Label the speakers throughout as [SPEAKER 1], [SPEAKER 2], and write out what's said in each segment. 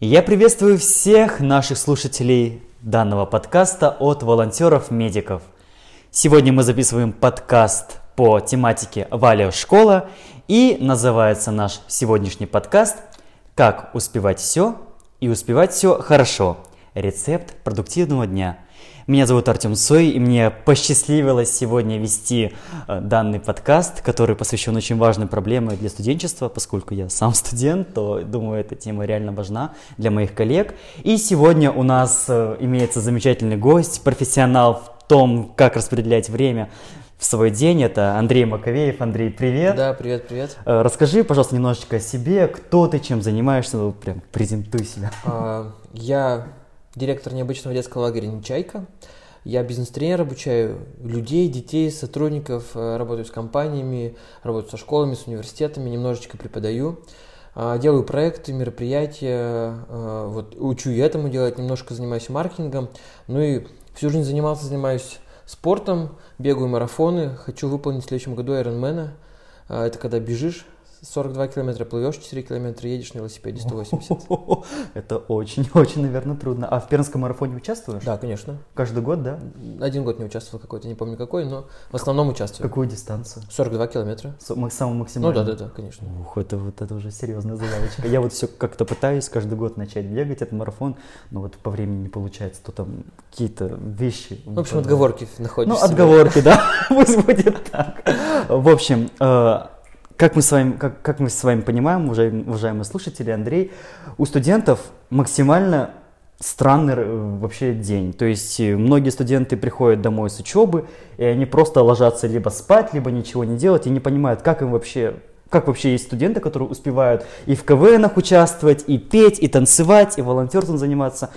[SPEAKER 1] Я приветствую всех наших слушателей данного подкаста от волонтеров-медиков. Сегодня мы записываем подкаст по тематике «Валя школа» и называется наш сегодняшний подкаст «Как успевать все и успевать все хорошо. Рецепт продуктивного дня». Меня зовут Артем Сой, и мне посчастливилось сегодня вести э, данный подкаст, который посвящен очень важной проблеме для студенчества, поскольку я сам студент, то думаю, эта тема реально важна для моих коллег. И сегодня у нас э, имеется замечательный гость, профессионал в том, как распределять время в свой день. Это Андрей Маковеев. Андрей, привет.
[SPEAKER 2] Да, привет, привет.
[SPEAKER 1] Э, расскажи, пожалуйста, немножечко о себе. Кто ты, чем занимаешься? Ну, прям презентуй себя.
[SPEAKER 2] А, я директор необычного детского лагеря «Нечайка». Я бизнес-тренер, обучаю людей, детей, сотрудников, э, работаю с компаниями, работаю со школами, с университетами, немножечко преподаю. А, делаю проекты, мероприятия, э, вот, учу и этому делать, немножко занимаюсь маркетингом. Ну и всю жизнь занимался, занимаюсь спортом, бегаю марафоны, хочу выполнить в следующем году Ironman. А, это когда бежишь 42 километра плывешь, 4 километра едешь на велосипеде 180.
[SPEAKER 1] Это очень-очень, наверное, трудно. А в Пермском марафоне участвуешь?
[SPEAKER 2] Да, конечно.
[SPEAKER 1] Каждый год, да?
[SPEAKER 2] Один год не участвовал какой-то, не помню какой, но в основном участвую.
[SPEAKER 1] Какую дистанцию?
[SPEAKER 2] 42 километра.
[SPEAKER 1] Самую максимальную?
[SPEAKER 2] Ну да, да, да, конечно.
[SPEAKER 1] Ух, это вот это уже серьезная заявочка. Я вот все как-то пытаюсь каждый год начать бегать этот марафон, но вот по времени не получается, то там какие-то вещи.
[SPEAKER 2] В общем, отговорки находишь.
[SPEAKER 1] Ну, отговорки, да, пусть будет так. В общем, э, как мы с вами, как, как мы с вами понимаем, уважаемые, уважаемые слушатели, Андрей, у студентов максимально странный э, вообще день. То есть э, многие студенты приходят домой с учебы, и они просто ложатся либо спать, либо ничего не делать, и не понимают, как им вообще как вообще есть студенты, которые успевают и в КВНах участвовать, и петь, и танцевать, и волонтерством заниматься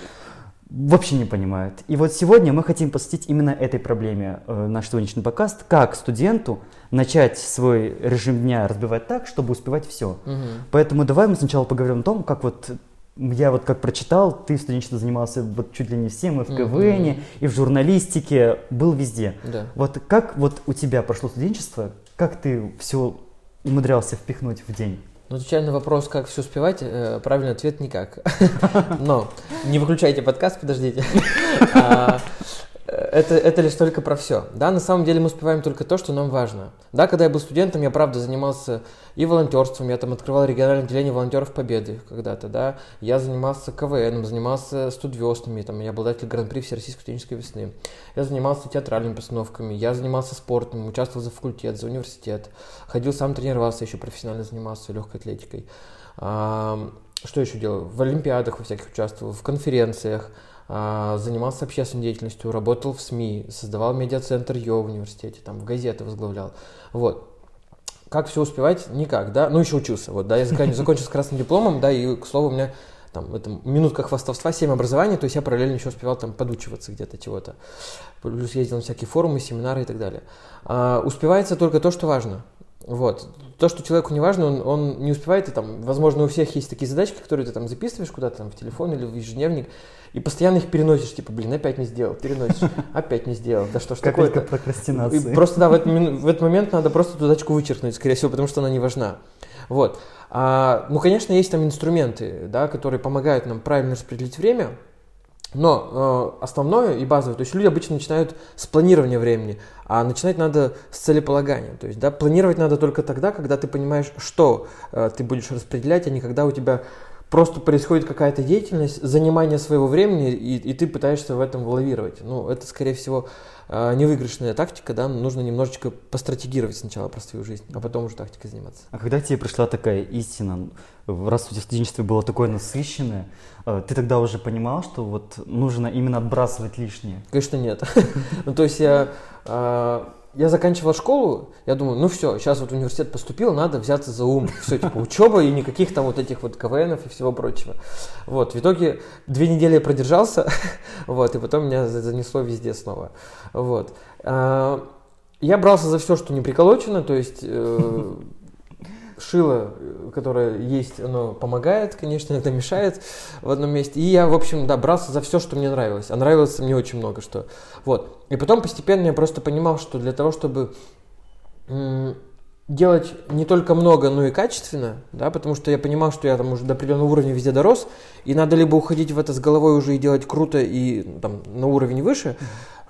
[SPEAKER 1] вообще не понимают. И вот сегодня мы хотим посвятить именно этой проблеме э, наш сегодняшний подкаст, как студенту начать свой режим дня разбивать так, чтобы успевать все. Угу. Поэтому давай мы сначала поговорим о том, как вот я вот как прочитал, ты в студенчестве занимался вот чуть ли не всем, и в КВН, mm и в журналистике, был везде.
[SPEAKER 2] Да.
[SPEAKER 1] Вот как вот у тебя прошло студенчество, как ты все умудрялся впихнуть в день?
[SPEAKER 2] Ну, отвечая на вопрос, как все успевать, э, правильный ответ никак. Но не выключайте подкаст, подождите. Это, это лишь только про все. Да, на самом деле мы успеваем только то, что нам важно. Да, когда я был студентом, я правда занимался и волонтерством, я там открывал региональное отделение волонтеров Победы когда-то, да. Я занимался КВН, занимался студвестами, там, я обладатель Гран-при Всероссийской студенческой весны. Я занимался театральными постановками, я занимался спортом, участвовал за факультет, за университет. Ходил сам тренировался, еще профессионально занимался легкой атлетикой. А, что еще делал? В олимпиадах во всяких участвовал, в конференциях. А, занимался общественной деятельностью, работал в СМИ, создавал медиацентр ЙО в университете, там, газеты возглавлял. Вот. Как все успевать? Никак, да? Ну, еще учился, вот, да, я закончил с красным дипломом, да, и, к слову, у меня там, это минутка хвастовства, 7 образований, то есть я параллельно еще успевал там подучиваться где-то чего-то. Плюс ездил на всякие форумы, семинары и так далее. А, успевается только то, что важно. Вот. То, что человеку не важно, он, он не успевает, и там, возможно, у всех есть такие задачки, которые ты там записываешь куда-то там в телефон или в ежедневник, и постоянно их переносишь, типа, блин, опять не сделал, переносишь, опять не сделал, да что ж такое
[SPEAKER 1] Капелька прокрастинации.
[SPEAKER 2] Просто, да, в этот, в этот момент надо просто эту задачку вычеркнуть, скорее всего, потому что она не важна. Вот. А, ну, конечно, есть там инструменты, да, которые помогают нам правильно распределить время, но э, основное и базовое, то есть люди обычно начинают с планирования времени, а начинать надо с целеполагания. То есть да, планировать надо только тогда, когда ты понимаешь, что э, ты будешь распределять, а не когда у тебя просто происходит какая-то деятельность, занимание своего времени, и, и ты пытаешься в этом лавировать. Ну, это, скорее всего, э, невыигрышная тактика, да, нужно немножечко постратегировать сначала про свою жизнь, а потом уже тактикой заниматься.
[SPEAKER 1] А когда тебе пришла такая истина, раз у тебя студенчество было такое насыщенное, э, ты тогда уже понимал, что вот нужно именно отбрасывать лишнее?
[SPEAKER 2] Конечно, нет. Ну, то есть я э, я заканчивал школу, я думаю, ну все, сейчас вот в университет поступил, надо взяться за ум. Все, типа учеба и никаких там вот этих вот КВНов и всего прочего. Вот, в итоге две недели я продержался, вот, и потом меня занесло везде снова. Вот. А, я брался за все, что не приколочено, то есть э, шило, которое есть, оно помогает, конечно, иногда мешает в одном месте. И я, в общем, да, брался за все, что мне нравилось. А нравилось мне очень много что. Вот. И потом постепенно я просто понимал, что для того, чтобы делать не только много, но и качественно, да, потому что я понимал, что я там уже до определенного уровня везде дорос, и надо либо уходить в это с головой уже и делать круто и там на уровень выше,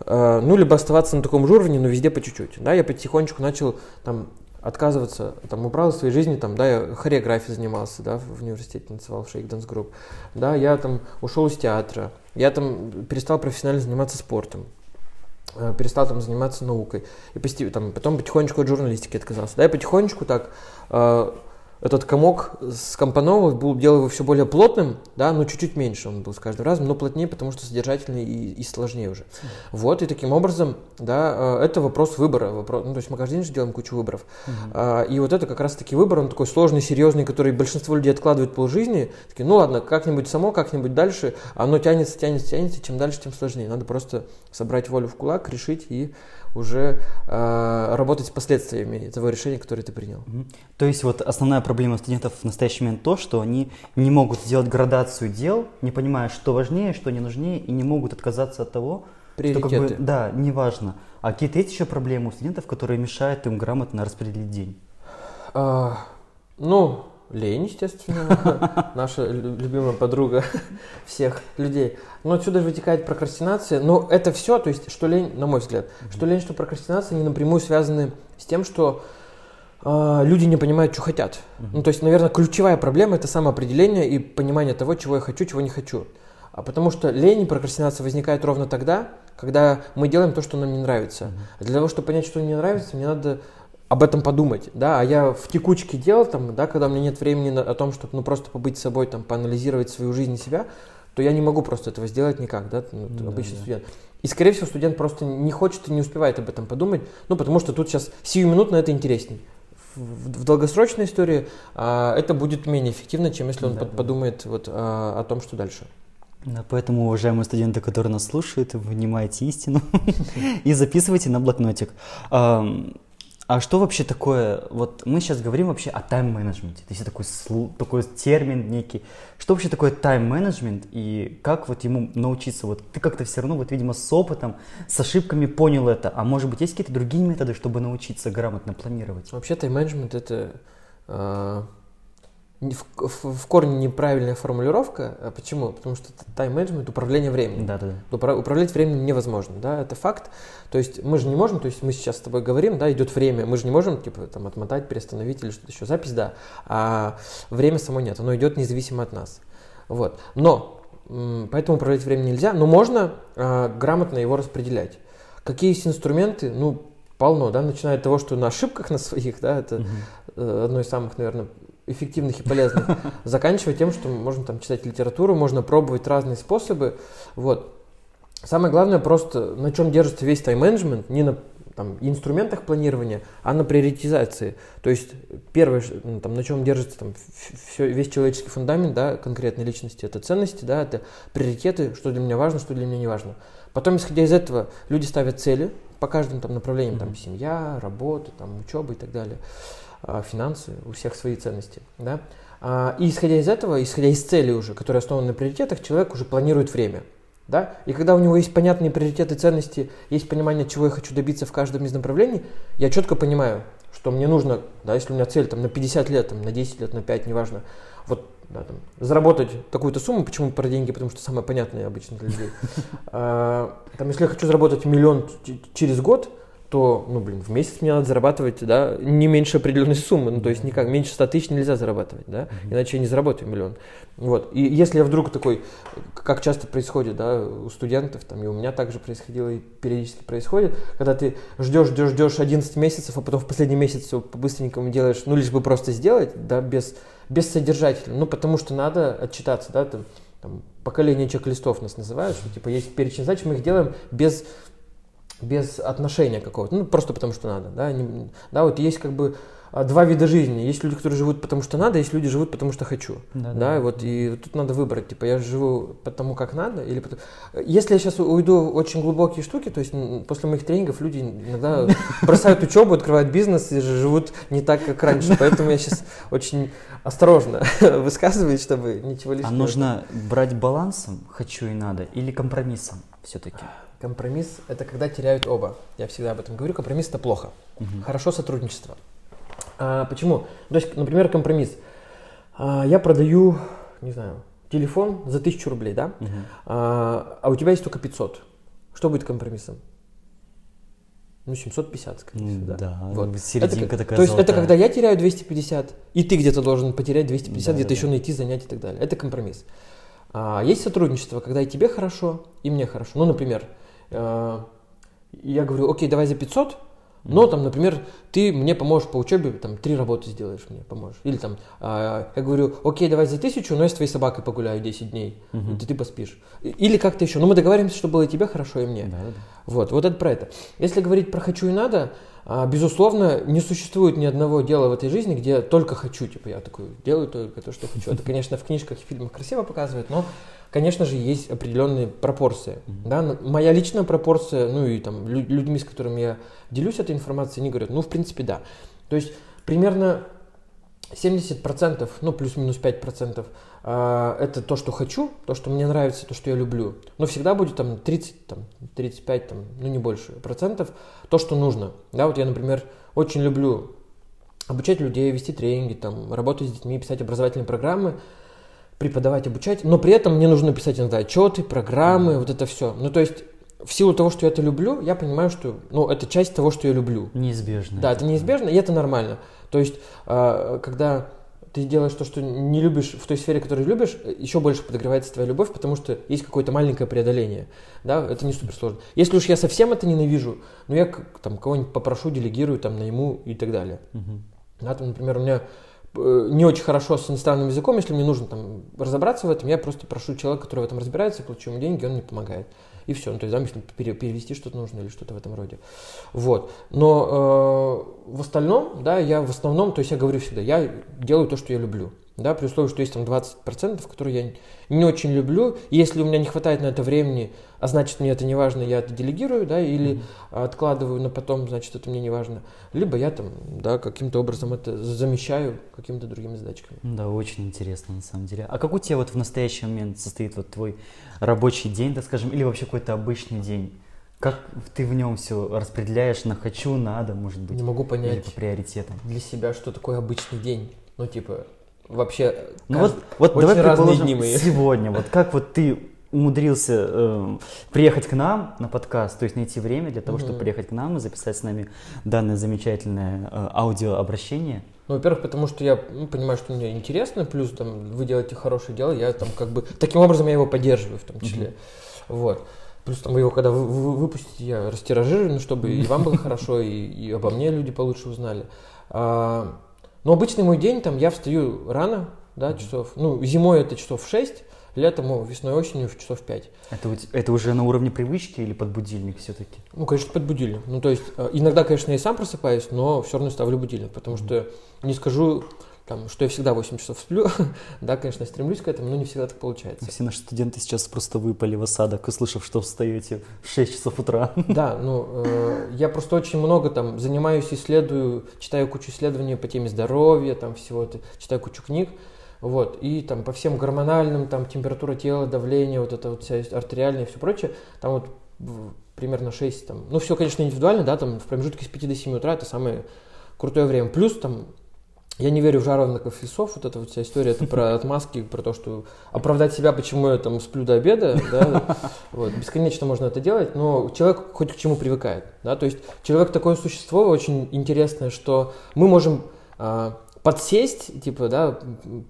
[SPEAKER 2] э, ну, либо оставаться на таком же уровне, но везде по чуть-чуть, да, я потихонечку начал там отказываться, там, убрал в своей жизни, там, да, я хореографией занимался, да, в университете танцевал в Shake Dance Group, да, я там ушел из театра, я там перестал профессионально заниматься спортом, Э, перестал там заниматься наукой. И постепенно, там, потом потихонечку от журналистики отказался. Да, и потихонечку так э, этот комок скомпоновал, был, делал его все более плотным, да, но чуть-чуть меньше он был с каждым разом, но плотнее, потому что содержательнее и, и сложнее уже. Mm. Вот, и таким образом, да, э, это вопрос выбора. Вопрос, ну, то есть мы каждый день же делаем кучу выборов. Mm-hmm. И вот это как раз-таки выбор, он такой сложный, серьезный, который большинство людей откладывает полжизни. Такие, ну ладно, как-нибудь само, как-нибудь дальше, оно тянется, тянется, тянется, чем дальше, тем сложнее. Надо просто собрать волю в кулак, решить и уже э, работать с последствиями того решения, которое ты принял.
[SPEAKER 1] То есть вот основная проблема студентов в настоящий момент то, что они не могут сделать градацию дел, не понимая, что важнее, что не нужнее, и не могут отказаться от того, что как бы, да, неважно. А какие-то есть еще проблемы у студентов, которые мешают им грамотно распределить день?
[SPEAKER 2] А, ну, Лень, естественно, наша любимая подруга всех людей. Но отсюда вытекает прокрастинация. Но это все, то есть, что лень, на мой взгляд, что лень, что прокрастинация, они напрямую связаны с тем, что э, люди не понимают, что хотят. Ну, то есть, наверное, ключевая проблема это самоопределение и понимание того, чего я хочу, чего не хочу. А потому что лень и прокрастинация возникает ровно тогда, когда мы делаем то, что нам не нравится. А для того, чтобы понять, что мне нравится, мне надо об этом подумать, да, а я в текучке дел, там, да, когда у меня нет времени на, о том, чтобы, ну, просто побыть с собой, там, поанализировать свою жизнь и себя, то я не могу просто этого сделать никак, да, ну, да обычный да. студент. И, скорее всего, студент просто не хочет и не успевает об этом подумать, ну, потому что тут сейчас сиюминутно это интересней. В, в долгосрочной истории а, это будет менее эффективно, чем если он да, под, да. подумает вот, а, о том, что дальше.
[SPEAKER 1] Да, поэтому, уважаемые студенты, которые нас слушают, внимайте истину и записывайте на блокнотик. А что вообще такое, вот мы сейчас говорим вообще о тайм-менеджменте, то есть такой, такой термин некий. Что вообще такое тайм-менеджмент и как вот ему научиться? Вот ты как-то все равно, вот видимо, с опытом, с ошибками понял это, а может быть есть какие-то другие методы, чтобы научиться грамотно планировать?
[SPEAKER 2] Вообще тайм-менеджмент это э, в, в, в корне неправильная формулировка. А почему? Потому что тайм-менеджмент – управление временем.
[SPEAKER 1] Да, да.
[SPEAKER 2] Управлять временем невозможно, да, это факт. То есть мы же не можем, то есть мы сейчас с тобой говорим, да, идет время, мы же не можем, типа, там, отмотать, перестановить или что-то еще. Запись, да, а время само нет, оно идет независимо от нас. Вот. Но, поэтому управлять временем нельзя, но можно а, грамотно его распределять. Какие есть инструменты? Ну, полно, да, начиная от того, что на ошибках на своих, да, это угу. одно из самых, наверное, эффективных и полезных, заканчивая тем, что можно там читать литературу, можно пробовать разные способы. Вот. Самое главное просто, на чем держится весь тайм-менеджмент, не на там, инструментах планирования, а на приоритизации. То есть первое, ну, там, на чем держится там, все, весь человеческий фундамент да, конкретной личности, это ценности, да, это приоритеты, что для меня важно, что для меня не важно. Потом, исходя из этого, люди ставят цели по каждым там, направлениям, там, семья, работа, там, учеба и так далее. А, финансы, у всех свои ценности. Да? А, и исходя из этого, исходя из цели уже, которые основаны на приоритетах, человек уже планирует время. Да? И когда у него есть понятные приоритеты, ценности, есть понимание, чего я хочу добиться в каждом из направлений, я четко понимаю, что мне нужно, да, если у меня цель там, на 50 лет, там, на 10 лет, на 5, неважно, вот да, там, заработать такую-то сумму, почему про деньги, потому что самое понятное обычно для людей. А, там, если я хочу заработать миллион через год, то, ну, блин, в месяц мне надо зарабатывать, да, не меньше определенной суммы, ну, то есть никак, меньше 100 тысяч нельзя зарабатывать, да, mm-hmm. иначе я не заработаю миллион. Вот, и если я вдруг такой, как часто происходит, да, у студентов, там, и у меня также происходило, и периодически происходит, когда ты ждешь, ждешь, ждешь 11 месяцев, а потом в последний месяц все по-быстренькому делаешь, ну, лишь бы просто сделать, да, без, без содержателя, ну, потому что надо отчитаться, да, там, там поколение чек-листов нас называют, что, типа, есть перечень задач, мы их делаем без без отношения какого-то, ну просто потому что надо, да, не, да, вот есть как бы а, два вида жизни. Есть люди, которые живут потому что надо, есть люди живут потому что хочу. Да, да, да. вот и тут надо выбрать, типа я живу потому как надо или потому... Если я сейчас уйду в очень глубокие штуки, то есть после моих тренингов люди иногда бросают учебу, открывают бизнес и живут не так, как раньше, поэтому я сейчас очень осторожно высказываюсь, чтобы ничего лишнего.
[SPEAKER 1] А нужно брать балансом хочу и надо или компромиссом все-таки?
[SPEAKER 2] Компромисс – это когда теряют оба. Я всегда об этом говорю. Компромисс – это плохо. Угу. Хорошо сотрудничество. А, почему? То есть, например, компромисс. А, я продаю, не знаю, телефон за тысячу рублей, да?
[SPEAKER 1] Мгм.
[SPEAKER 2] А, а у тебя есть только 500. Что будет компромиссом? Ну, 750, скорее всего, да.
[SPEAKER 1] Да,
[SPEAKER 2] Вот.
[SPEAKER 1] серединка
[SPEAKER 2] Это
[SPEAKER 1] такая
[SPEAKER 2] То есть это
[SPEAKER 1] золотая.
[SPEAKER 2] когда я теряю 250, и ты где-то должен потерять 250,
[SPEAKER 1] Да,
[SPEAKER 2] где-то
[SPEAKER 1] да,
[SPEAKER 2] еще
[SPEAKER 1] да.
[SPEAKER 2] найти, занять и так далее. Это компромисс. А есть сотрудничество, когда и тебе хорошо, и мне хорошо. Ну, например, я говорю, окей, давай за 500, но там, например, ты мне поможешь по учебе, там, три работы сделаешь мне, поможешь. Или там, а, я говорю, окей, давай за тысячу, но я с твоей собакой погуляю 10 дней,
[SPEAKER 1] Мгм.
[SPEAKER 2] и ты поспишь. Или как-то еще. Но мы договоримся, чтобы было и тебе хорошо, и мне.
[SPEAKER 1] Да, да.
[SPEAKER 2] Вот, вот это про это. Если говорить про хочу и надо, безусловно, не существует ни одного дела в этой жизни, где только хочу, типа я такой делаю только то, что хочу. Это, конечно, в книжках и фильмах красиво показывают, но, конечно же, есть определенные пропорции. Да? Моя личная пропорция, ну и там лю- людьми, с которыми я делюсь этой информацией, они говорят, ну, в принципе, да. То есть примерно 70%, ну плюс-минус 5% а, это то, что хочу, то, что мне нравится, то, что я люблю. Но всегда будет там 30, там, 35, там, ну не больше процентов то, что нужно. Да, вот я, например, очень люблю обучать людей, вести тренинги, там, работать с детьми, писать образовательные программы, преподавать, обучать, но при этом мне нужно писать иногда отчеты, программы, вот это все. Ну, то есть, в силу того, что я это люблю, я понимаю, что, ну, это часть того, что я люблю.
[SPEAKER 1] Неизбежно.
[SPEAKER 2] Да, это неизбежно, и это нормально. То есть, а, когда ты делаешь то, что не любишь в той сфере, которую любишь, еще больше подогревается твоя любовь, потому что есть какое-то маленькое преодоление. Да, это не супер сложно. Если уж я совсем это ненавижу, ну я там кого-нибудь попрошу, делегирую, там найму и так далее.
[SPEAKER 1] Мгм.
[SPEAKER 2] Да, там, например, у меня э, не очень хорошо с иностранным языком, если мне нужно там разобраться в этом, я просто прошу человека, который в этом разбирается, плачу ему деньги, он мне помогает. И все. Ну, то есть, да, перевести что-то нужно или что-то в этом роде. Вот. Но э, в остальном, да, я в основном, то есть я говорю всегда, я делаю то, что я люблю. Да, при условии, что есть там 20%, которые я не очень люблю. Если у меня не хватает на это времени, а значит мне это не важно, я это делегирую, да, или откладываю на потом, значит это мне не важно. Либо я там, да, каким-то образом это замещаю какими-то другими задачками.
[SPEAKER 1] Да, очень интересно на самом деле. А как у тебя вот в настоящий момент состоит вот твой рабочий день, так скажем, или вообще какой-то обычный день? Как ты в нем все распределяешь на хочу, надо, может быть,
[SPEAKER 2] Не могу
[SPEAKER 1] или
[SPEAKER 2] понять
[SPEAKER 1] по приоритетам?
[SPEAKER 2] для себя, что такое обычный день. Ну, типа, вообще...
[SPEAKER 1] Ну
[SPEAKER 2] кажд-
[SPEAKER 1] вот, вот
[SPEAKER 2] очень
[SPEAKER 1] давай
[SPEAKER 2] разные
[SPEAKER 1] предположим,
[SPEAKER 2] дни мои.
[SPEAKER 1] сегодня, вот как вот ты умудрился э, приехать к нам на подкаст, то есть найти время для того, чтобы
[SPEAKER 2] Мгм.
[SPEAKER 1] приехать к нам и записать с нами данное замечательное э, аудиообращение.
[SPEAKER 2] Ну, во-первых, потому что я ну, понимаю, что мне интересно, плюс там вы делаете хорошее дело, я там как бы... Таким образом я его поддерживаю в том числе. Вот. Плюс там вы его, когда вы, вы- выпустите, я растиражирую, ну, чтобы и вам было хорошо, и, и обо мне люди получше узнали. А, но обычный мой день, там, я встаю рано, да, часов, ну, зимой это часов в 6, летом, весной, осенью в часов в 5.
[SPEAKER 1] Это, это уже на уровне привычки или под будильник все-таки?
[SPEAKER 2] Ну, конечно, под будильник. Ну, то есть, э, иногда, конечно, я и сам просыпаюсь, но все равно ставлю будильник, потому что не скажу, там, что я всегда 8 часов сплю. да, конечно, стремлюсь к этому, но не всегда так получается.
[SPEAKER 1] Все наши студенты сейчас просто выпали в осадок, услышав, что встаете в 6 часов утра.
[SPEAKER 2] Да, ну, э, я просто очень много там занимаюсь, исследую, читаю кучу исследований по теме здоровья, там всего это, читаю кучу книг, вот, и там по всем гормональным, там температура тела, давление, вот это вот вся артериальная и все прочее, там вот примерно 6, там, ну, все, конечно, индивидуально, да, там в промежутке с 5 до 7 утра это самое крутое время, плюс там я не верю в жаворонков весов, вот эта вот вся история, это про отмазки, про то, что оправдать себя, почему я там сплю до обеда, да, вот, бесконечно можно это делать, но человек хоть к чему привыкает, да, то есть человек такое существо очень интересное, что мы можем а, подсесть, типа, да,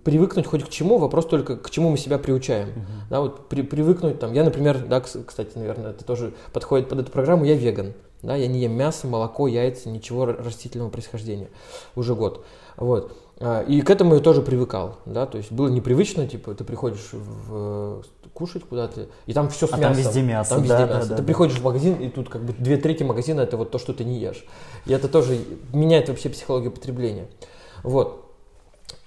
[SPEAKER 2] привыкнуть хоть к чему, вопрос только к чему мы себя приучаем, да, вот при- привыкнуть там, я, например, да, кс- кстати, наверное, это тоже подходит под эту программу, я веган, да, я не ем мясо, молоко, яйца, ничего растительного происхождения уже год, вот. А, И к этому я тоже привыкал, да, то есть было непривычно, типа, ты приходишь в, кушать куда-то, и там все с
[SPEAKER 1] А там
[SPEAKER 2] мясом.
[SPEAKER 1] везде мясо,
[SPEAKER 2] Там везде
[SPEAKER 1] да, да,
[SPEAKER 2] мясо.
[SPEAKER 1] да,
[SPEAKER 2] ты
[SPEAKER 1] да.
[SPEAKER 2] приходишь в магазин, и тут как бы две трети магазина это вот то, что ты не ешь. И это тоже меняет вообще психологию потребления. Вот.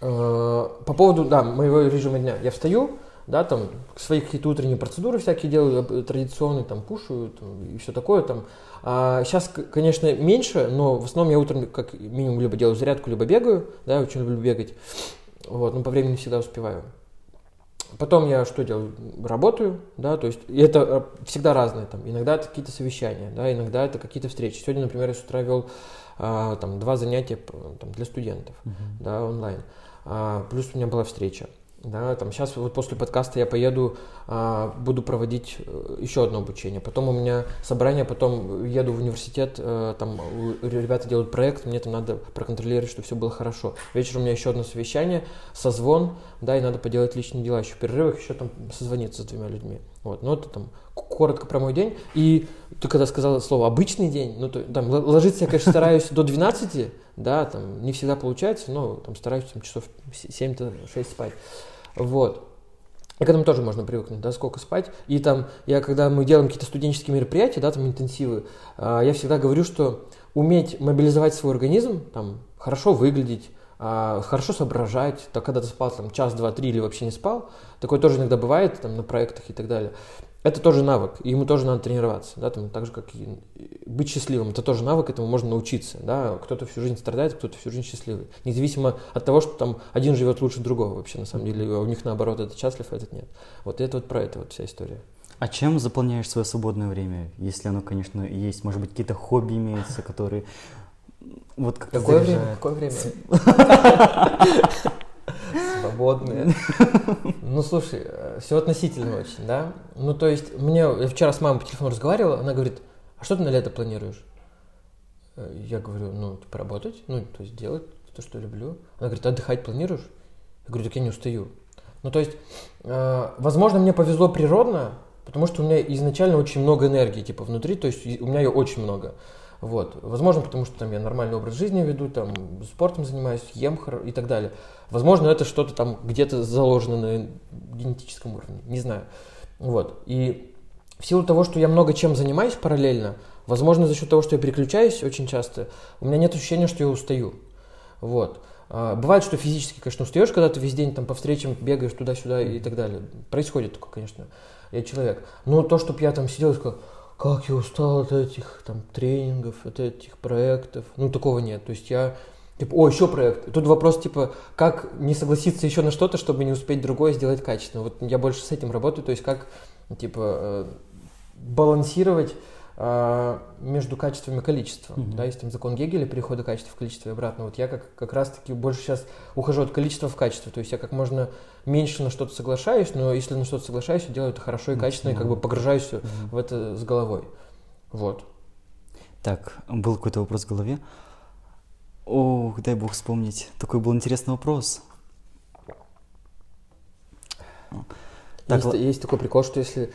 [SPEAKER 2] Э, По поводу, да, моего режима дня. Я встаю, да, там, свои какие-то утренние процедуры всякие делаю, э, традиционные, там, кушаю, там, и все такое, там. сейчас, конечно, меньше, но в основном я утром как минимум либо делаю зарядку, либо бегаю, да, я очень люблю бегать. Вот, но по времени всегда успеваю. Потом я что делаю? Работаю, да, то есть и это э, всегда разное. Там, иногда это какие-то совещания, да, иногда это какие-то встречи. Сегодня, например, я с утра вел а, там, два занятия там, для студентов, uh-huh. да, онлайн. А, плюс у меня была встреча. Да, там сейчас вот после подкаста я поеду, а, буду проводить э, еще одно обучение. Потом у меня собрание, потом еду в университет, а, там ребята делают проект, мне там надо проконтролировать, чтобы все было хорошо. Вечером у меня еще одно совещание, созвон, да, и надо поделать личные дела еще в перерывах, еще там созвониться с двумя людьми. Вот, ну это там коротко про мой день. И ты когда сказала слово «обычный день», ну, то, там, ложиться я, конечно, стараюсь до 12, да, там, не всегда получается, но там стараюсь там, часов 7-6 спать. Вот. И к этому тоже можно привыкнуть, да, сколько спать. И там, я, когда мы делаем какие-то студенческие мероприятия, да, там интенсивы, э, я всегда говорю, что уметь мобилизовать свой организм, там, хорошо выглядеть, э, хорошо соображать, то когда ты спал там час, два, три или вообще не спал, такое тоже иногда бывает там на проектах и так далее это тоже навык, и ему тоже надо тренироваться, да, там, так же, как и быть счастливым, это тоже навык, этому можно научиться, да, кто-то всю жизнь страдает, кто-то всю жизнь счастливый, независимо от того, что там один живет лучше другого вообще, на самом деле, у них наоборот, этот счастлив, а этот нет. Вот это вот про это вот вся история.
[SPEAKER 1] А чем заполняешь свое свободное время, если оно, конечно, есть, может быть, какие-то хобби имеются, которые
[SPEAKER 2] вот как Какое время? Какое время? Свободные. Ну, слушай, все относительно очень, да? Ну, то есть, мне, я вчера с мамой по телефону разговаривал, она говорит, а что ты на лето планируешь? Я говорю, ну, типа, работать, ну, то есть, делать то, что люблю. Она говорит, отдыхать планируешь? Я говорю, так я не устаю. Ну, то есть, э, возможно, мне повезло природно, потому что у меня изначально очень много энергии, типа, внутри, то есть, у меня ее очень много. Вот. Возможно, потому что там я нормальный образ жизни веду, там спортом занимаюсь, ем и так далее. Возможно, это что-то там где-то заложено на генетическом уровне, не знаю. Вот. И в силу того, что я много чем занимаюсь параллельно, возможно, за счет того, что я переключаюсь очень часто, у меня нет ощущения, что я устаю. Вот. А, бывает, что физически, конечно, устаешь, когда ты весь день там по встречам бегаешь туда-сюда и так далее. Происходит такое, конечно. Я человек. Но то, чтобы я там сидел и сказал, как я устал от этих там тренингов, от этих проектов. Ну, такого нет. То есть я Типа, о, еще проект. Тут вопрос, типа, как не согласиться еще на что-то, чтобы не успеть другое сделать качественно. Вот я больше с этим работаю, то есть как, типа, э, балансировать между качеством и количеством. Mm-hmm. Да, есть там закон Гегеля, перехода качества в количество и обратно. Вот я как, как раз-таки больше сейчас ухожу от количества в качество. То есть я как можно меньше на что-то соглашаюсь, но если на что-то соглашаюсь, я делаю это хорошо и качественно, mm-hmm. и как бы погружаюсь mm-hmm. в это с головой. Вот.
[SPEAKER 1] Так, был какой-то вопрос в голове. Ох, дай бог вспомнить. Такой был интересный вопрос.
[SPEAKER 2] Так, есть, есть такой прикол, что если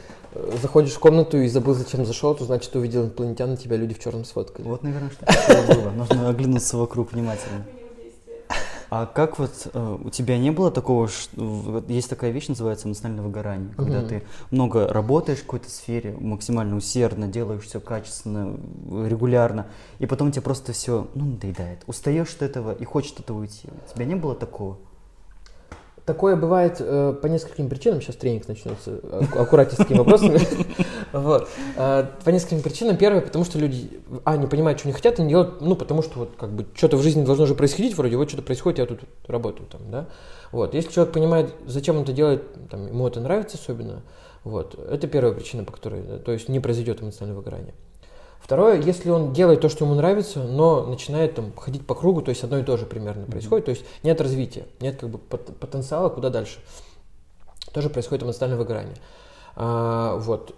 [SPEAKER 2] заходишь в комнату и забыл, зачем зашел, то значит увидел инопланетян, и тебя люди в черном сфоткали.
[SPEAKER 1] Вот, наверное, что было. Нужно оглянуться вокруг внимательно. А как вот э, у тебя не было такого, что есть такая вещь, называется эмоциональное выгорание, когда угу. ты много работаешь в какой-то сфере, максимально усердно делаешь все качественно, регулярно, и потом тебе просто все, ну, надоедает. Устаешь от этого и хочешь от этого уйти. У тебя не было такого?
[SPEAKER 2] Такое бывает э, по нескольким причинам. Сейчас тренинг начнется. Аккуратнее с такими вопросами. Вот. Э, по нескольким причинам. Первое, потому что люди, а, не понимают, что они хотят, они делают, ну, потому что вот как бы что-то в жизни должно же происходить вроде, вот что-то происходит, я тут работаю там, да. Вот. Если человек понимает, зачем он это делает, там, ему это нравится особенно, вот, это первая причина, по которой, то есть не произойдет эмоциональное выгорание. Второе, если он делает то, что ему нравится, но начинает там ходить по кругу, то есть одно и то же примерно mm-hmm. происходит, то есть нет развития, нет как бы потенциала, куда дальше. Тоже происходит эмоциональное выгорание. А, вот.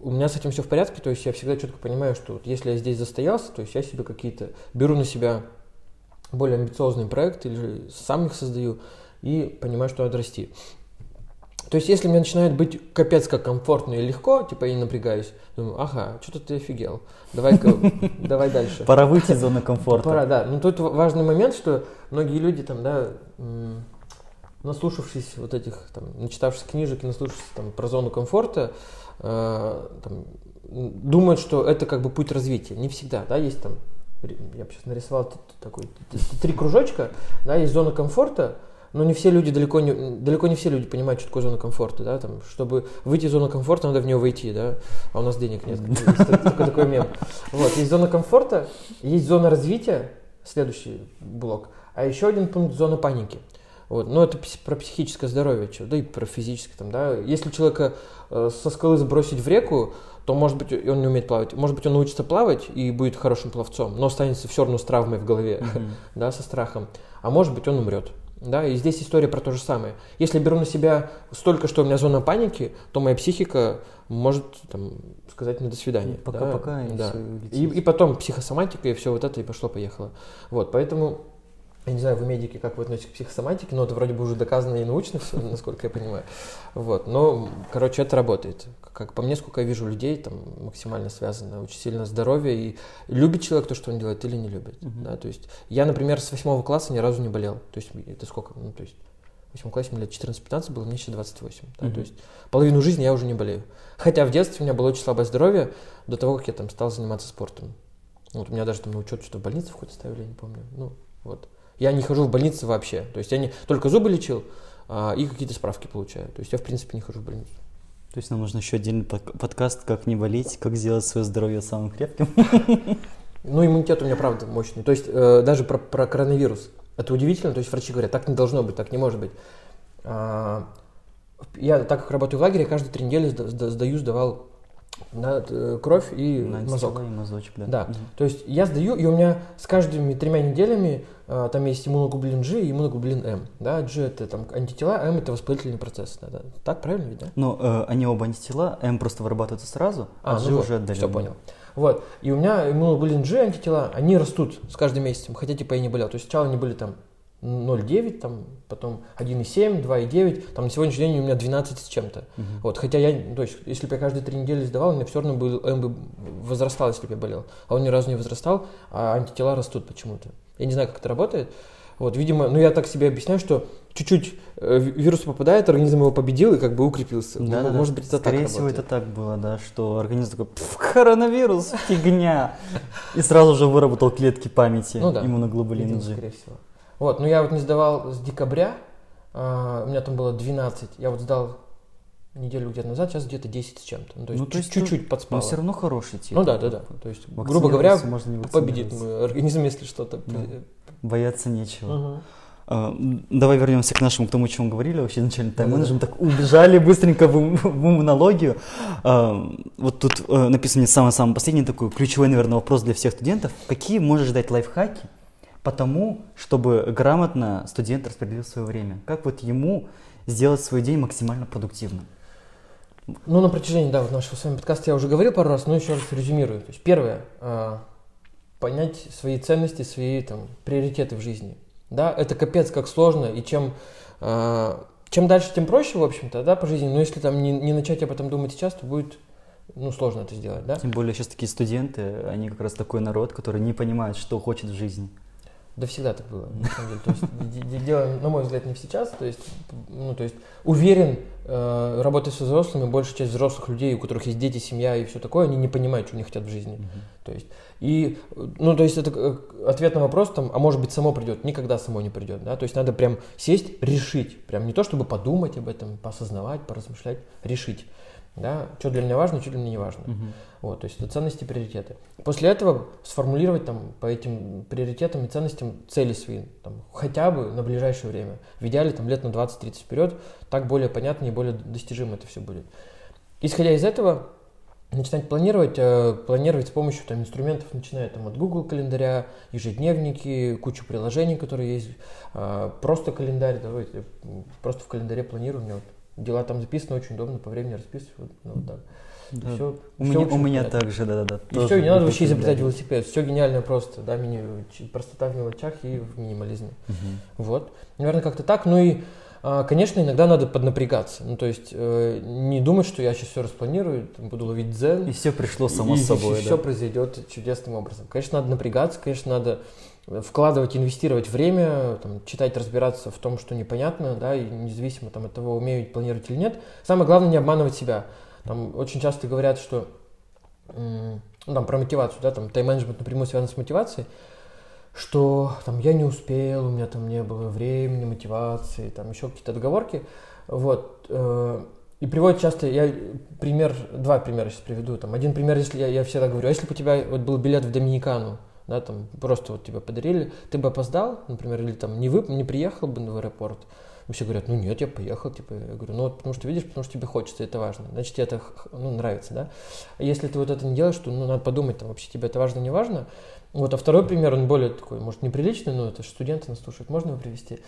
[SPEAKER 2] У меня с этим все в порядке, то есть я всегда четко понимаю, что вот если я здесь застоялся, то есть я себе какие-то, беру на себя более амбициозные проекты или сам их создаю и понимаю, что надо расти. То есть, если мне начинает быть капец как комфортно и легко, типа я не напрягаюсь, думаю, ага, что-то ты офигел, давай давай дальше.
[SPEAKER 1] Пора выйти из зоны комфорта.
[SPEAKER 2] Пора, да. Но тут важный момент, что многие люди там, да, наслушавшись вот этих, там, начитавшись книжек и наслушавшись там про зону комфорта, э, там, думают, что это как бы путь развития. Не всегда, да, есть там, я сейчас нарисовал такой, три кружочка, да, есть зона комфорта, но не все люди, далеко не, далеко не все люди понимают, что такое зона комфорта, да, там, чтобы выйти из зоны комфорта, надо в нее войти, да, а у нас денег нет, есть такой, мем. Вот, есть зона комфорта, есть зона развития, следующий блок, а еще один пункт – зона паники. Вот. Но это пси- про психическое здоровье, да и про физическое. Там, да. Если человека э, со скалы сбросить в реку, то, может быть, он не умеет плавать. Может быть, он научится плавать и будет хорошим пловцом, но останется все равно с травмой в голове,
[SPEAKER 1] Мгм.
[SPEAKER 2] да, со страхом. А может быть, он умрет. Да, и здесь история про то же самое. Если я беру на себя столько, что у меня зона паники, то моя психика может там, сказать мне до свидания. да,
[SPEAKER 1] Пока-пока, и
[SPEAKER 2] да.
[SPEAKER 1] всё,
[SPEAKER 2] И,
[SPEAKER 1] летит.
[SPEAKER 2] и потом психосоматика, и все вот это, и пошло-поехало. Вот, поэтому, я не знаю, вы медики, как вы относитесь к психосоматике, но это вроде бы уже доказано и научно все, насколько я понимаю. Вот, но, короче, это работает. Как по мне, сколько я вижу людей, там максимально связано очень сильно здоровье, и любит человек то, что он делает, или не любит.
[SPEAKER 1] Мгм.
[SPEAKER 2] Да, то есть я, например, с восьмого класса ни разу не болел. То есть это сколько? Ну, то есть в восьмом классе мне лет 14-15 было, мне сейчас 28. Да,
[SPEAKER 1] Мгм.
[SPEAKER 2] То есть половину жизни я уже не болею. Хотя в детстве у меня было очень слабое здоровье до того, как я там стал заниматься спортом. Вот у меня даже там на учет что-то в больнице в какой-то ставили, я не помню. Ну, вот. Я не хожу в больницу вообще. То есть я не только зубы лечил а, и какие-то справки получаю. То есть я, в принципе, не хожу в больницу.
[SPEAKER 1] То есть нам нужно еще отдельный подкаст, как не болеть, как сделать свое здоровье самым крепким.
[SPEAKER 2] Ну, иммунитет у меня, правда, мощный. То есть э, даже про, про коронавирус. Это удивительно. То есть врачи говорят, так не должно быть, так не может быть. А, я, так как работаю в лагере, каждые три недели сда- сда- сдаю, сдавал да, э, кровь и
[SPEAKER 1] На
[SPEAKER 2] мазок.
[SPEAKER 1] и мазочек, да.
[SPEAKER 2] Да.
[SPEAKER 1] Мгм.
[SPEAKER 2] То есть я сдаю, и у меня с каждыми тремя неделями а, там есть иммуноглобулин G и иммуноглобулин М. Да, G это там антитела, М это воспалительный процесс. Да, да. Так правильно ведь, да?
[SPEAKER 1] Но э, они оба антитела, М просто вырабатываются сразу, а, G
[SPEAKER 2] ну вот,
[SPEAKER 1] уже отдаленно.
[SPEAKER 2] Все понял. Вот. И у меня иммуноглобулин G антитела, они растут с каждым месяцем, хотя типа я не болел. То есть сначала они были там 0,9, там, потом 1,7, 2,9, там на сегодняшний день у меня 12 с чем-то.
[SPEAKER 1] Мгм.
[SPEAKER 2] Вот, хотя я, то есть, если бы я каждые три недели сдавал, у меня все равно был, М бы возрастал, если бы я болел. А он ни разу не возрастал, а антитела растут почему-то. Я не знаю, как это работает. Вот, видимо, ну я так себе объясняю, что чуть-чуть э, ви- вирус попадает, организм его победил и как бы укрепился. Ну,
[SPEAKER 1] Да, да,
[SPEAKER 2] Может быть, это
[SPEAKER 1] Скорее
[SPEAKER 2] так
[SPEAKER 1] всего,
[SPEAKER 2] работает.
[SPEAKER 1] это так было, да, что организм такой, «Пф, коронавирус, фигня. И сразу же выработал клетки памяти
[SPEAKER 2] Ну да.
[SPEAKER 1] иммуноглобулин G.
[SPEAKER 2] скорее всего. Вот, но я вот не сдавал с декабря, а, у меня там было 12, я вот сдал неделю где-то назад, сейчас где-то 10 с чем-то. Ну, то есть,
[SPEAKER 1] Ну, то есть
[SPEAKER 2] чуть- чуть-чуть
[SPEAKER 1] Но
[SPEAKER 2] подспало.
[SPEAKER 1] все равно хороший тип.
[SPEAKER 2] Ну да, да, да. То есть, грубо говоря,
[SPEAKER 1] можно не
[SPEAKER 2] победит мой организм, если что-то.
[SPEAKER 1] Да. Бояться нечего. М, Давай вернемся к нашему, к тому, о чем говорили вообще изначально тайм-менеджером. Так убежали быстренько в, в иммунологию. А, Вот тут э, написано самый-самый последний такой ключевой, наверное, вопрос для всех студентов. Какие можешь дать лайфхаки по тому, чтобы грамотно студент распределил свое время? Как вот ему сделать свой день максимально продуктивным?
[SPEAKER 2] Ну, на протяжении, да, вот нашего с вами подкаста я уже говорил пару раз, но еще раз резюмирую. То есть, первое, а, понять свои ценности, свои там, приоритеты в жизни. Да, это капец как сложно, и чем, а, чем дальше, тем проще, в общем-то, да, по жизни. Но если там не, не начать об этом думать сейчас, то будет, ну, сложно это сделать, да.
[SPEAKER 1] Тем более сейчас такие студенты, они как раз такой народ, который не понимает, что хочет в жизни.
[SPEAKER 2] Да всегда так было, на самом деле. То есть, де- де- дело, на мой взгляд, не сейчас. То есть, ну, то есть, уверен, э, работая со взрослыми, большая часть взрослых людей, у которых есть дети, семья и все такое, они не понимают, что они хотят в жизни. То есть, и, ну, то есть, это э, ответ на вопрос, там, а может быть, само придет, никогда само не придет, да, то есть, надо прям сесть, решить, прям не то, чтобы подумать об этом, посознавать, поразмышлять, решить, да, что для меня важно, что для меня не важно.
[SPEAKER 1] Мгм.
[SPEAKER 2] Вот, то есть это ценности приоритеты. После этого сформулировать там по этим приоритетам и ценностям цели свои, там, хотя бы на ближайшее время. В идеале там лет на 20-30 вперед, так более понятно и более достижимо это все будет. Исходя из этого, начинать планировать, э, планировать с помощью там, инструментов, начиная там, от Google календаря, ежедневники, кучу приложений, которые есть, э, просто календарь, давайте, просто в календаре планирую, у меня вот дела там записаны, очень удобно, по времени расписываю, вот, ну, вот так.
[SPEAKER 1] Да.
[SPEAKER 2] Всё-
[SPEAKER 1] У
[SPEAKER 2] всё
[SPEAKER 1] меня, у меня
[SPEAKER 2] понятно.
[SPEAKER 1] также, да-да-да.
[SPEAKER 2] И
[SPEAKER 1] тоже
[SPEAKER 2] все, не надо вообще изобретать велосипед. Все гениально просто, да, мини, простота в мелочах и в минимализме.
[SPEAKER 1] Мгм.
[SPEAKER 2] Вот. Наверное, как-то так. Ну и, а, конечно, иногда надо поднапрягаться. Ну, то есть э, не думать, что я сейчас все распланирую, там, буду ловить дзен.
[SPEAKER 1] И все пришло само
[SPEAKER 2] и
[SPEAKER 1] собой,
[SPEAKER 2] все
[SPEAKER 1] да.
[SPEAKER 2] произойдет чудесным образом. Конечно, надо напрягаться, конечно, надо вкладывать, инвестировать время, там, читать, разбираться в том, что непонятно, да, и независимо там, от того, умею планировать или нет. Самое главное не обманывать себя. Там очень часто говорят, что ну, там, про мотивацию, да, там тайм-менеджмент напрямую связан с мотивацией, что там я не успел, у меня там не было времени, мотивации, там еще какие-то отговорки, вот, э, и приводят часто, я пример, два примера сейчас приведу, там, один пример, если я, я всегда говорю, а если бы у тебя вот был билет в Доминикану, да, там просто вот тебе подарили, ты бы опоздал, например, или там не, вы, не приехал бы в аэропорт, все говорят, ну нет, я поехал, типа, я говорю, ну вот потому что видишь, потому что тебе хочется, это важно, значит тебе это ну, нравится, да. А если ты вот это не делаешь, то ну, надо подумать, там вообще тебе это важно, не важно. Вот, а второй пример, он более такой, может, неприличный, но это студенты нас слушают, можно его привести?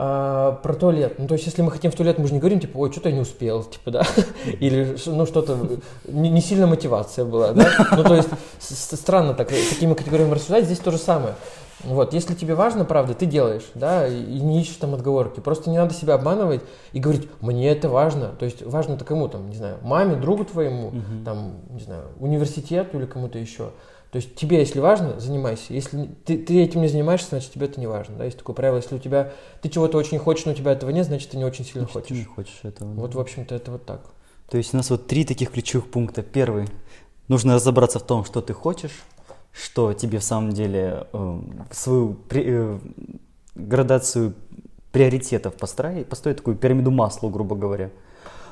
[SPEAKER 2] А, про туалет. Ну, то есть, если мы хотим в туалет, мы же не говорим, типа, ой, что-то я не успел, типа, да, или, ну, что-то, не, не сильно мотивация была, да. Ну, то есть, странно так, такими категориями рассуждать, здесь то же самое. Вот, если тебе важно, правда, ты делаешь, да, и не ищешь там отговорки. Просто не надо себя обманывать и говорить, мне это важно. То есть важно-то кому там, не знаю, маме, другу твоему, угу. там, не знаю, университету или кому-то еще. То есть тебе, если важно, занимайся. Если ты, ты этим не занимаешься, значит тебе это не важно. Да? Есть такое правило, если у тебя ты чего-то очень хочешь, но у тебя этого нет, значит ты не очень сильно
[SPEAKER 1] значит,
[SPEAKER 2] хочешь.
[SPEAKER 1] Ты не хочешь этого.
[SPEAKER 2] Вот, в общем-то, это вот так.
[SPEAKER 1] То есть у нас вот три таких ключевых пункта. Первый, нужно разобраться в том, что ты хочешь, что тебе в самом деле э, свою при, э, градацию приоритетов построить, построить такую пирамиду масла, грубо говоря.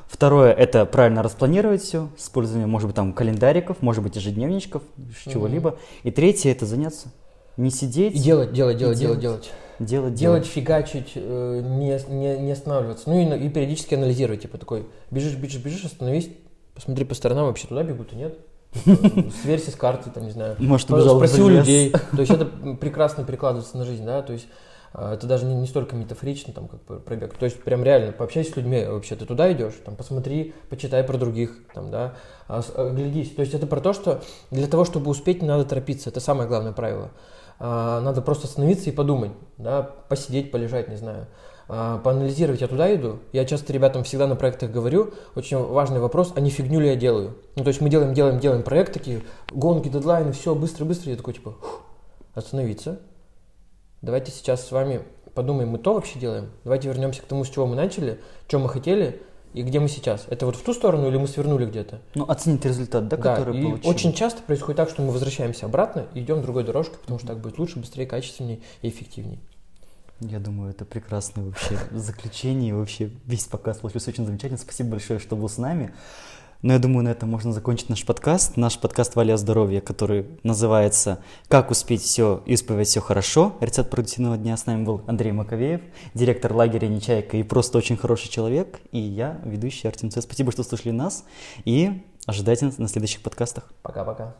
[SPEAKER 1] Второе – это правильно распланировать все, с использованием, может быть, там, календариков, может быть, ежедневничков, чего-либо. И третье – это заняться. Не сидеть.
[SPEAKER 2] И делать, делать, делать, делать, делать.
[SPEAKER 1] Делать,
[SPEAKER 2] делать, фигачить, э, не, не, не останавливаться. Ну и, и периодически анализировать, типа такой, бежишь, бежишь, бежишь, остановись, посмотри по сторонам, вообще туда бегут, и нет. Сверься с картой, там, не знаю.
[SPEAKER 1] Может,
[SPEAKER 2] Спроси у людей. То есть это прекрасно перекладывается на жизнь, да, то есть а, это даже не, не столько метафорично, там, как пробег. То есть, прям реально, пообщайся с людьми вообще. Ты туда идешь, там, посмотри, почитай про других, там, да, оглядись. То есть, это про то, что для того, чтобы успеть, не надо торопиться. Это самое главное правило. А, надо просто остановиться и подумать, да, посидеть, полежать, не знаю. А, поанализировать, я туда иду. Я часто ребятам всегда на проектах говорю, очень важный вопрос, а не фигню ли я делаю? Ну, то есть мы делаем, делаем, делаем проект, такие гонки, дедлайны, все быстро, быстро. Я такой, типа, остановиться. Давайте сейчас с вами подумаем, мы то вообще делаем? Давайте вернемся к тому, с чего мы начали, что мы хотели, и где мы сейчас? Это вот в ту сторону или мы свернули где-то?
[SPEAKER 1] Ну, оценить результат, да,
[SPEAKER 2] да
[SPEAKER 1] который
[SPEAKER 2] и
[SPEAKER 1] получили.
[SPEAKER 2] очень часто происходит так, что мы возвращаемся обратно и идем другой дорожкой, потому что так будет лучше, быстрее, качественнее и эффективнее.
[SPEAKER 1] Я думаю, это прекрасное вообще заключение. Вообще весь показ получился очень замечательно. Спасибо большое, что был с нами. Но я думаю, на этом можно закончить наш подкаст. Наш подкаст «Вали о здоровье», который называется «Как успеть все и успевать все хорошо». Рецепт продуктивного дня с нами был Андрей Маковеев, директор лагеря «Нечайка» и просто очень хороший человек. И я, ведущий Артем Ц. Спасибо, что слушали нас. И ожидайте на следующих подкастах.
[SPEAKER 2] Пока-пока.